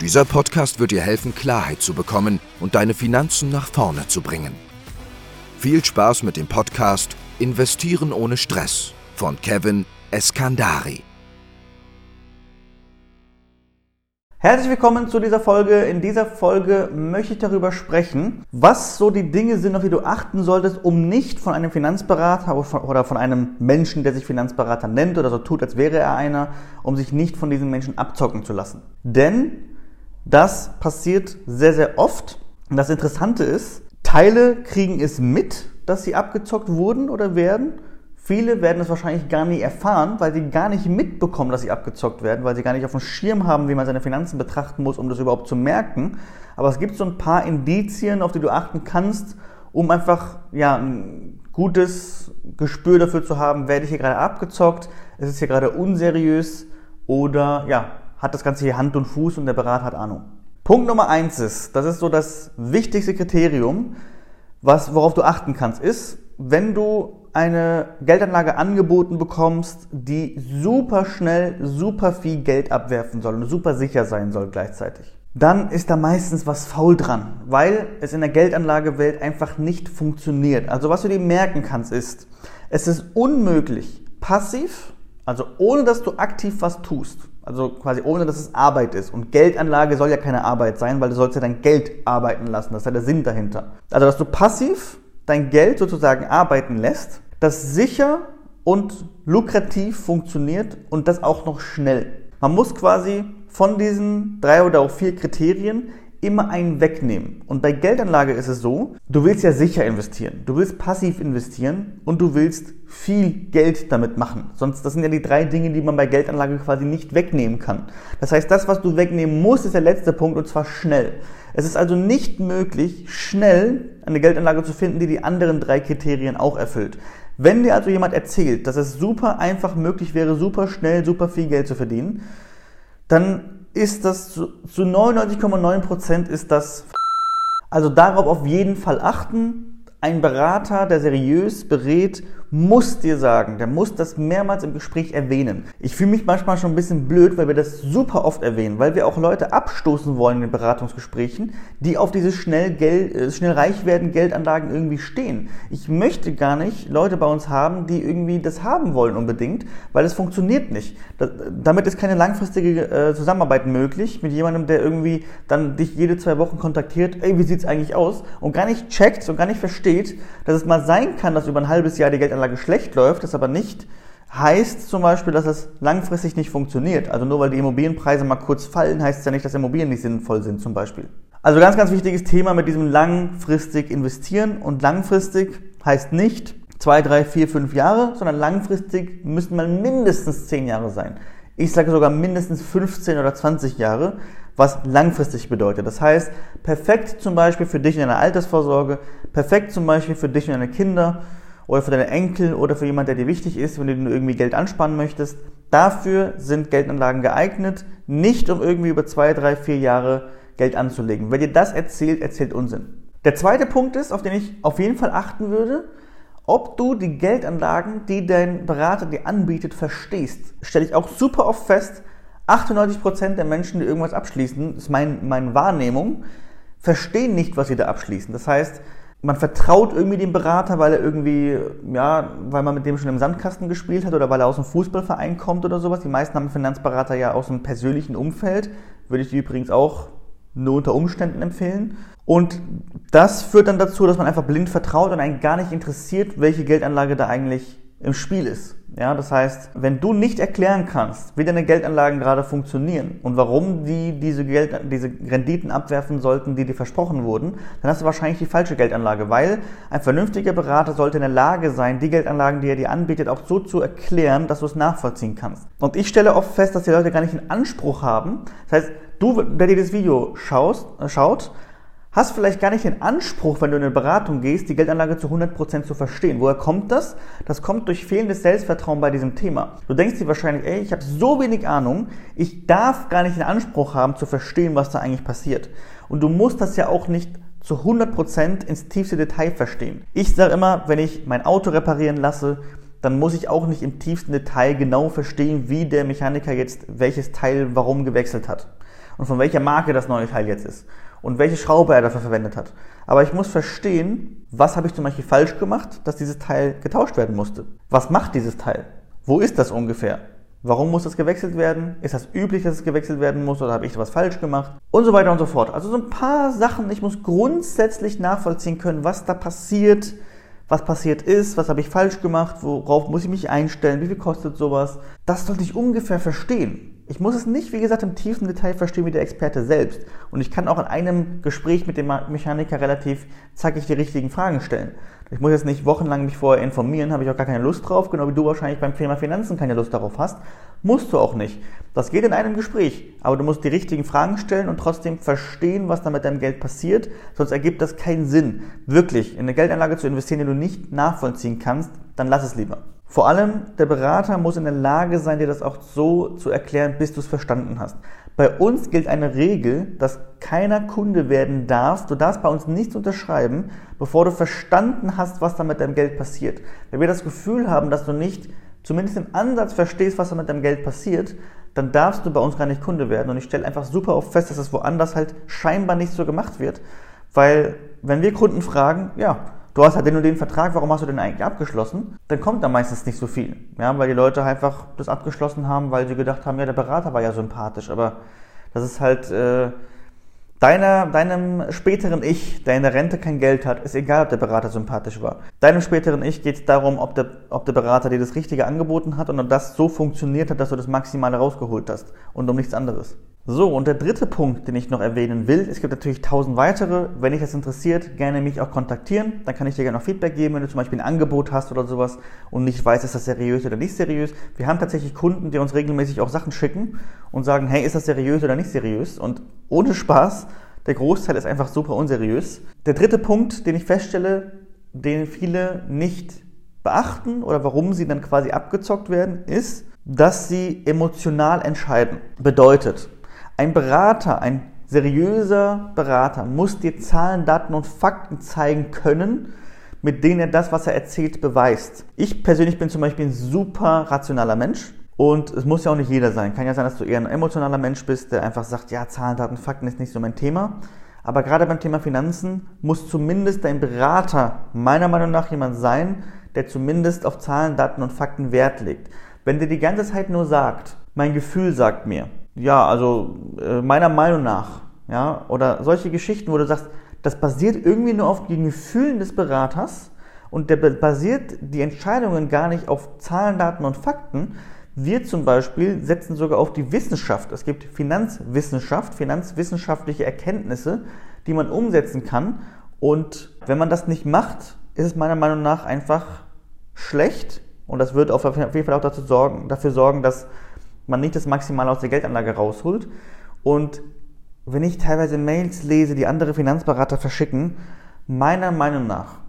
Dieser Podcast wird dir helfen, Klarheit zu bekommen und deine Finanzen nach vorne zu bringen. Viel Spaß mit dem Podcast Investieren ohne Stress von Kevin Eskandari. Herzlich willkommen zu dieser Folge. In dieser Folge möchte ich darüber sprechen, was so die Dinge sind, auf die du achten solltest, um nicht von einem Finanzberater oder von einem Menschen, der sich Finanzberater nennt oder so tut, als wäre er einer, um sich nicht von diesen Menschen abzocken zu lassen. Denn das passiert sehr, sehr oft. Und das Interessante ist, Teile kriegen es mit, dass sie abgezockt wurden oder werden. Viele werden es wahrscheinlich gar nie erfahren, weil sie gar nicht mitbekommen, dass sie abgezockt werden, weil sie gar nicht auf dem Schirm haben, wie man seine Finanzen betrachten muss, um das überhaupt zu merken. Aber es gibt so ein paar Indizien, auf die du achten kannst, um einfach ja, ein gutes Gespür dafür zu haben, werde ich hier gerade abgezockt, ist es hier gerade unseriös oder ja, hat das Ganze hier Hand und Fuß und der Berater hat Ahnung. Punkt Nummer eins ist, das ist so das wichtigste Kriterium, was, worauf du achten kannst, ist, wenn du eine Geldanlage angeboten bekommst, die super schnell, super viel Geld abwerfen soll und super sicher sein soll gleichzeitig, dann ist da meistens was faul dran, weil es in der Geldanlagewelt einfach nicht funktioniert. Also was du dir merken kannst ist, es ist unmöglich, passiv, also ohne dass du aktiv was tust, also quasi ohne dass es Arbeit ist. Und Geldanlage soll ja keine Arbeit sein, weil du sollst ja dein Geld arbeiten lassen. Das ist ja der Sinn dahinter. Also dass du passiv dein Geld sozusagen arbeiten lässt das sicher und lukrativ funktioniert und das auch noch schnell. Man muss quasi von diesen drei oder auch vier Kriterien immer einen wegnehmen. Und bei Geldanlage ist es so, du willst ja sicher investieren, du willst passiv investieren und du willst viel Geld damit machen. Sonst, das sind ja die drei Dinge, die man bei Geldanlage quasi nicht wegnehmen kann. Das heißt, das, was du wegnehmen musst, ist der letzte Punkt und zwar schnell. Es ist also nicht möglich, schnell eine Geldanlage zu finden, die die anderen drei Kriterien auch erfüllt. Wenn dir also jemand erzählt, dass es super einfach möglich wäre, super schnell, super viel Geld zu verdienen, dann ist das zu, zu 99,9% ist das. Also darauf auf jeden Fall achten. Ein Berater, der seriös berät muss dir sagen, der muss das mehrmals im Gespräch erwähnen. Ich fühle mich manchmal schon ein bisschen blöd, weil wir das super oft erwähnen, weil wir auch Leute abstoßen wollen in den Beratungsgesprächen, die auf diese schnell, Geld, äh, schnell reich werden Geldanlagen irgendwie stehen. Ich möchte gar nicht Leute bei uns haben, die irgendwie das haben wollen unbedingt, weil es funktioniert nicht. damit ist keine langfristige äh, Zusammenarbeit möglich mit jemandem, der irgendwie dann dich jede zwei Wochen kontaktiert, ey, wie sieht's eigentlich aus? Und gar nicht checkt und gar nicht versteht, dass es mal sein kann, dass über ein halbes Jahr die Geldanlage Geldanlage schlecht läuft, das aber nicht heißt zum Beispiel, dass es langfristig nicht funktioniert. Also nur weil die Immobilienpreise mal kurz fallen, heißt es ja nicht, dass Immobilien nicht sinnvoll sind zum Beispiel. Also ganz, ganz wichtiges Thema mit diesem langfristig investieren. Und langfristig heißt nicht zwei, drei, vier, fünf Jahre, sondern langfristig müssen mal mindestens zehn Jahre sein. Ich sage sogar mindestens 15 oder 20 Jahre, was langfristig bedeutet. Das heißt, perfekt zum Beispiel für dich in deiner Altersvorsorge, perfekt zum Beispiel für dich und deine Kinder, oder für deine Enkel oder für jemand, der dir wichtig ist, wenn du irgendwie Geld ansparen möchtest. Dafür sind Geldanlagen geeignet, nicht um irgendwie über zwei, drei, vier Jahre Geld anzulegen. Wer dir das erzählt, erzählt Unsinn. Der zweite Punkt ist, auf den ich auf jeden Fall achten würde, ob du die Geldanlagen, die dein Berater dir anbietet, verstehst. Stelle ich auch super oft fest, 98% der Menschen, die irgendwas abschließen, ist mein, meine Wahrnehmung, verstehen nicht, was sie da abschließen. Das heißt, man vertraut irgendwie dem Berater, weil er irgendwie, ja, weil man mit dem schon im Sandkasten gespielt hat oder weil er aus dem Fußballverein kommt oder sowas. Die meisten haben Finanzberater ja aus einem persönlichen Umfeld. Würde ich übrigens auch nur unter Umständen empfehlen. Und das führt dann dazu, dass man einfach blind vertraut und einen gar nicht interessiert, welche Geldanlage da eigentlich im Spiel ist. Ja, das heißt, wenn du nicht erklären kannst, wie deine Geldanlagen gerade funktionieren und warum die diese, Geld, diese Renditen abwerfen sollten, die dir versprochen wurden, dann hast du wahrscheinlich die falsche Geldanlage, weil ein vernünftiger Berater sollte in der Lage sein, die Geldanlagen, die er dir anbietet, auch so zu erklären, dass du es nachvollziehen kannst. Und ich stelle oft fest, dass die Leute gar nicht einen Anspruch haben. Das heißt, du, der dir das Video schaust, äh, schaut, hast vielleicht gar nicht den Anspruch, wenn du in eine Beratung gehst, die Geldanlage zu 100% zu verstehen. Woher kommt das? Das kommt durch fehlendes Selbstvertrauen bei diesem Thema. Du denkst dir wahrscheinlich, ey, ich habe so wenig Ahnung, ich darf gar nicht den Anspruch haben zu verstehen, was da eigentlich passiert. Und du musst das ja auch nicht zu 100% ins tiefste Detail verstehen. Ich sage immer, wenn ich mein Auto reparieren lasse, dann muss ich auch nicht im tiefsten Detail genau verstehen, wie der Mechaniker jetzt welches Teil warum gewechselt hat und von welcher Marke das neue Teil jetzt ist und welche Schraube er dafür verwendet hat. Aber ich muss verstehen, was habe ich zum Beispiel falsch gemacht, dass dieses Teil getauscht werden musste. Was macht dieses Teil? Wo ist das ungefähr? Warum muss das gewechselt werden? Ist das üblich, dass es gewechselt werden muss oder habe ich was falsch gemacht? Und so weiter und so fort. Also so ein paar Sachen. Ich muss grundsätzlich nachvollziehen können, was da passiert, was passiert ist, was habe ich falsch gemacht, worauf muss ich mich einstellen, wie viel kostet sowas. Das sollte ich ungefähr verstehen. Ich muss es nicht, wie gesagt, im tiefen Detail verstehen wie der Experte selbst. Und ich kann auch in einem Gespräch mit dem Mechaniker relativ zackig die richtigen Fragen stellen. Ich muss jetzt nicht wochenlang mich vorher informieren, habe ich auch gar keine Lust drauf, genau wie du wahrscheinlich beim Thema Finanzen keine Lust darauf hast. Musst du auch nicht. Das geht in einem Gespräch. Aber du musst die richtigen Fragen stellen und trotzdem verstehen, was da mit deinem Geld passiert. Sonst ergibt das keinen Sinn. Wirklich in eine Geldanlage zu investieren, die du nicht nachvollziehen kannst, dann lass es lieber. Vor allem, der Berater muss in der Lage sein, dir das auch so zu erklären, bis du es verstanden hast. Bei uns gilt eine Regel, dass keiner Kunde werden darf. Du darfst bei uns nichts unterschreiben, bevor du verstanden hast, was da mit deinem Geld passiert. Wenn wir das Gefühl haben, dass du nicht zumindest im Ansatz verstehst, was da mit deinem Geld passiert, dann darfst du bei uns gar nicht Kunde werden. Und ich stelle einfach super oft fest, dass das woanders halt scheinbar nicht so gemacht wird. Weil, wenn wir Kunden fragen, ja, du hast halt den und den Vertrag, warum hast du den eigentlich abgeschlossen? Dann kommt da meistens nicht so viel. Ja, weil die Leute einfach das abgeschlossen haben, weil sie gedacht haben, ja, der Berater war ja sympathisch, aber das ist halt äh, deiner, deinem späteren Ich, der in der Rente kein Geld hat, ist egal, ob der Berater sympathisch war. Deinem späteren Ich geht es darum, ob der, ob der Berater dir das Richtige angeboten hat und ob das so funktioniert hat, dass du das Maximale rausgeholt hast und um nichts anderes. So, und der dritte Punkt, den ich noch erwähnen will, es gibt natürlich tausend weitere. Wenn dich das interessiert, gerne mich auch kontaktieren. Dann kann ich dir gerne noch Feedback geben, wenn du zum Beispiel ein Angebot hast oder sowas und nicht weißt, ist das seriös oder nicht seriös. Wir haben tatsächlich Kunden, die uns regelmäßig auch Sachen schicken und sagen, hey, ist das seriös oder nicht seriös? Und ohne Spaß, der Großteil ist einfach super unseriös. Der dritte Punkt, den ich feststelle, den viele nicht beachten oder warum sie dann quasi abgezockt werden, ist, dass sie emotional entscheiden. Bedeutet, ein Berater, ein seriöser Berater muss dir Zahlen, Daten und Fakten zeigen können, mit denen er das, was er erzählt, beweist. Ich persönlich bin zum Beispiel ein super rationaler Mensch. Und es muss ja auch nicht jeder sein. Kann ja sein, dass du eher ein emotionaler Mensch bist, der einfach sagt, ja, Zahlen, Daten, Fakten ist nicht so mein Thema. Aber gerade beim Thema Finanzen muss zumindest dein Berater meiner Meinung nach jemand sein, der zumindest auf Zahlen, Daten und Fakten Wert legt. Wenn der die ganze Zeit nur sagt, mein Gefühl sagt mir, ja, also äh, meiner Meinung nach, ja, oder solche Geschichten, wo du sagst, das basiert irgendwie nur auf den Gefühlen des Beraters und der basiert die Entscheidungen gar nicht auf Zahlen, Daten und Fakten. Wir zum Beispiel setzen sogar auf die Wissenschaft. Es gibt Finanzwissenschaft, finanzwissenschaftliche Erkenntnisse, die man umsetzen kann. Und wenn man das nicht macht, ist es meiner Meinung nach einfach schlecht. Und das wird auf jeden Fall auch dazu sorgen, dafür sorgen, dass man nicht das Maximale aus der Geldanlage rausholt. Und wenn ich teilweise Mails lese, die andere Finanzberater verschicken, meiner Meinung nach,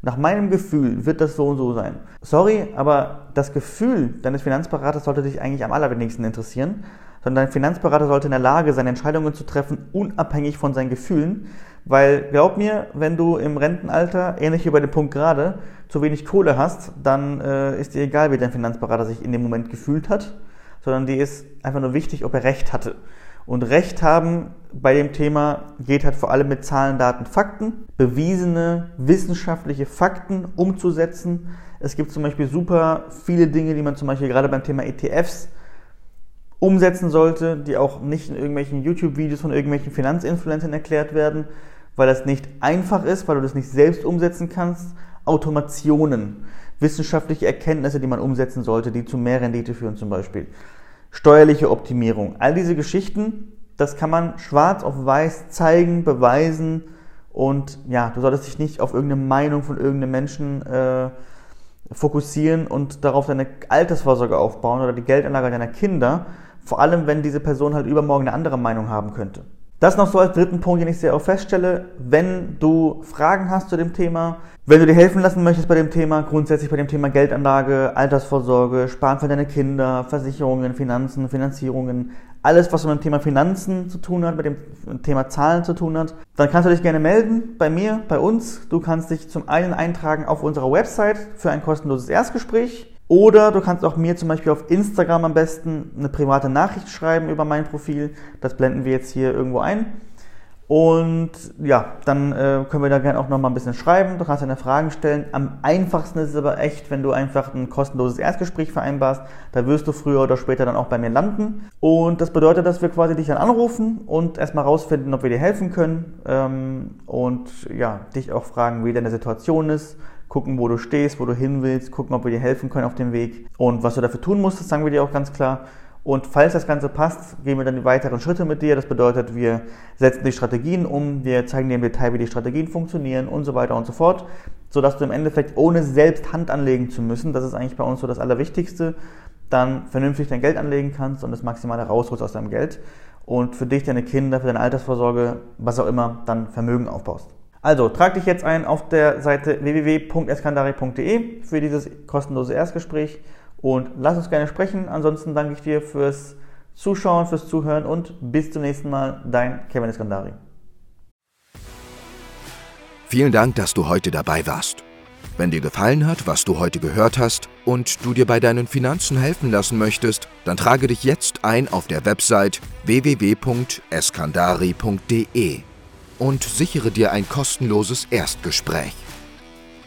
nach meinem Gefühl wird das so und so sein. Sorry, aber das Gefühl deines Finanzberaters sollte dich eigentlich am allerwenigsten interessieren, sondern dein Finanzberater sollte in der Lage sein, Entscheidungen zu treffen, unabhängig von seinen Gefühlen. Weil glaub mir, wenn du im Rentenalter, ähnlich wie bei dem Punkt gerade, zu wenig Kohle hast, dann äh, ist dir egal, wie dein Finanzberater sich in dem Moment gefühlt hat sondern die ist einfach nur wichtig, ob er Recht hatte. Und Recht haben bei dem Thema geht halt vor allem mit Zahlen, Daten, Fakten, bewiesene wissenschaftliche Fakten umzusetzen. Es gibt zum Beispiel super viele Dinge, die man zum Beispiel gerade beim Thema ETFs umsetzen sollte, die auch nicht in irgendwelchen YouTube-Videos von irgendwelchen Finanzinfluencern erklärt werden, weil das nicht einfach ist, weil du das nicht selbst umsetzen kannst. Automationen wissenschaftliche Erkenntnisse, die man umsetzen sollte, die zu mehr Rendite führen zum Beispiel. Steuerliche Optimierung. All diese Geschichten, das kann man schwarz auf weiß zeigen, beweisen und ja, du solltest dich nicht auf irgendeine Meinung von irgendeinem Menschen äh, fokussieren und darauf deine Altersvorsorge aufbauen oder die Geldanlage deiner Kinder, vor allem wenn diese Person halt übermorgen eine andere Meinung haben könnte. Das noch so als dritten Punkt, den ich sehr auch feststelle. Wenn du Fragen hast zu dem Thema, wenn du dir helfen lassen möchtest bei dem Thema, grundsätzlich bei dem Thema Geldanlage, Altersvorsorge, Sparen für deine Kinder, Versicherungen, Finanzen, Finanzierungen, alles, was mit dem Thema Finanzen zu tun hat, mit dem Thema Zahlen zu tun hat, dann kannst du dich gerne melden bei mir, bei uns. Du kannst dich zum einen eintragen auf unserer Website für ein kostenloses Erstgespräch. Oder du kannst auch mir zum Beispiel auf Instagram am besten eine private Nachricht schreiben über mein Profil. Das blenden wir jetzt hier irgendwo ein. Und ja, dann äh, können wir da gerne auch nochmal ein bisschen schreiben. Du kannst deine Fragen stellen. Am einfachsten ist es aber echt, wenn du einfach ein kostenloses Erstgespräch vereinbarst. Da wirst du früher oder später dann auch bei mir landen. Und das bedeutet, dass wir quasi dich dann anrufen und erstmal rausfinden, ob wir dir helfen können. Ähm, und ja, dich auch fragen, wie deine Situation ist. Gucken, wo du stehst, wo du hin willst. Gucken, ob wir dir helfen können auf dem Weg. Und was du dafür tun musst, das sagen wir dir auch ganz klar. Und falls das Ganze passt, gehen wir dann die weiteren Schritte mit dir. Das bedeutet, wir setzen die Strategien um, wir zeigen dir im Detail, wie die Strategien funktionieren und so weiter und so fort, sodass du im Endeffekt, ohne selbst Hand anlegen zu müssen, das ist eigentlich bei uns so das Allerwichtigste, dann vernünftig dein Geld anlegen kannst und das Maximale rausholst aus deinem Geld und für dich, deine Kinder, für deine Altersvorsorge, was auch immer, dann Vermögen aufbaust. Also, trag dich jetzt ein auf der Seite www.eskandari.de für dieses kostenlose Erstgespräch und lass uns gerne sprechen. Ansonsten danke ich dir fürs Zuschauen, fürs Zuhören und bis zum nächsten Mal. Dein Kevin Eskandari. Vielen Dank, dass du heute dabei warst. Wenn dir gefallen hat, was du heute gehört hast und du dir bei deinen Finanzen helfen lassen möchtest, dann trage dich jetzt ein auf der Website www.eskandari.de und sichere dir ein kostenloses Erstgespräch.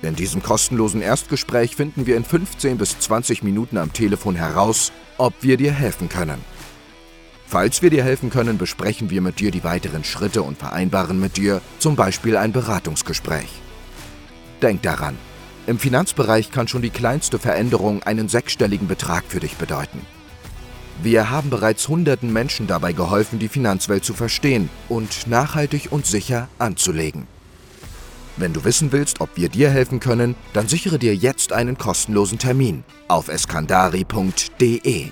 In diesem kostenlosen Erstgespräch finden wir in 15 bis 20 Minuten am Telefon heraus, ob wir dir helfen können. Falls wir dir helfen können, besprechen wir mit dir die weiteren Schritte und vereinbaren mit dir zum Beispiel ein Beratungsgespräch. Denk daran, im Finanzbereich kann schon die kleinste Veränderung einen sechsstelligen Betrag für dich bedeuten. Wir haben bereits hunderten Menschen dabei geholfen, die Finanzwelt zu verstehen und nachhaltig und sicher anzulegen. Wenn du wissen willst, ob wir dir helfen können, dann sichere dir jetzt einen kostenlosen Termin auf eskandari.de.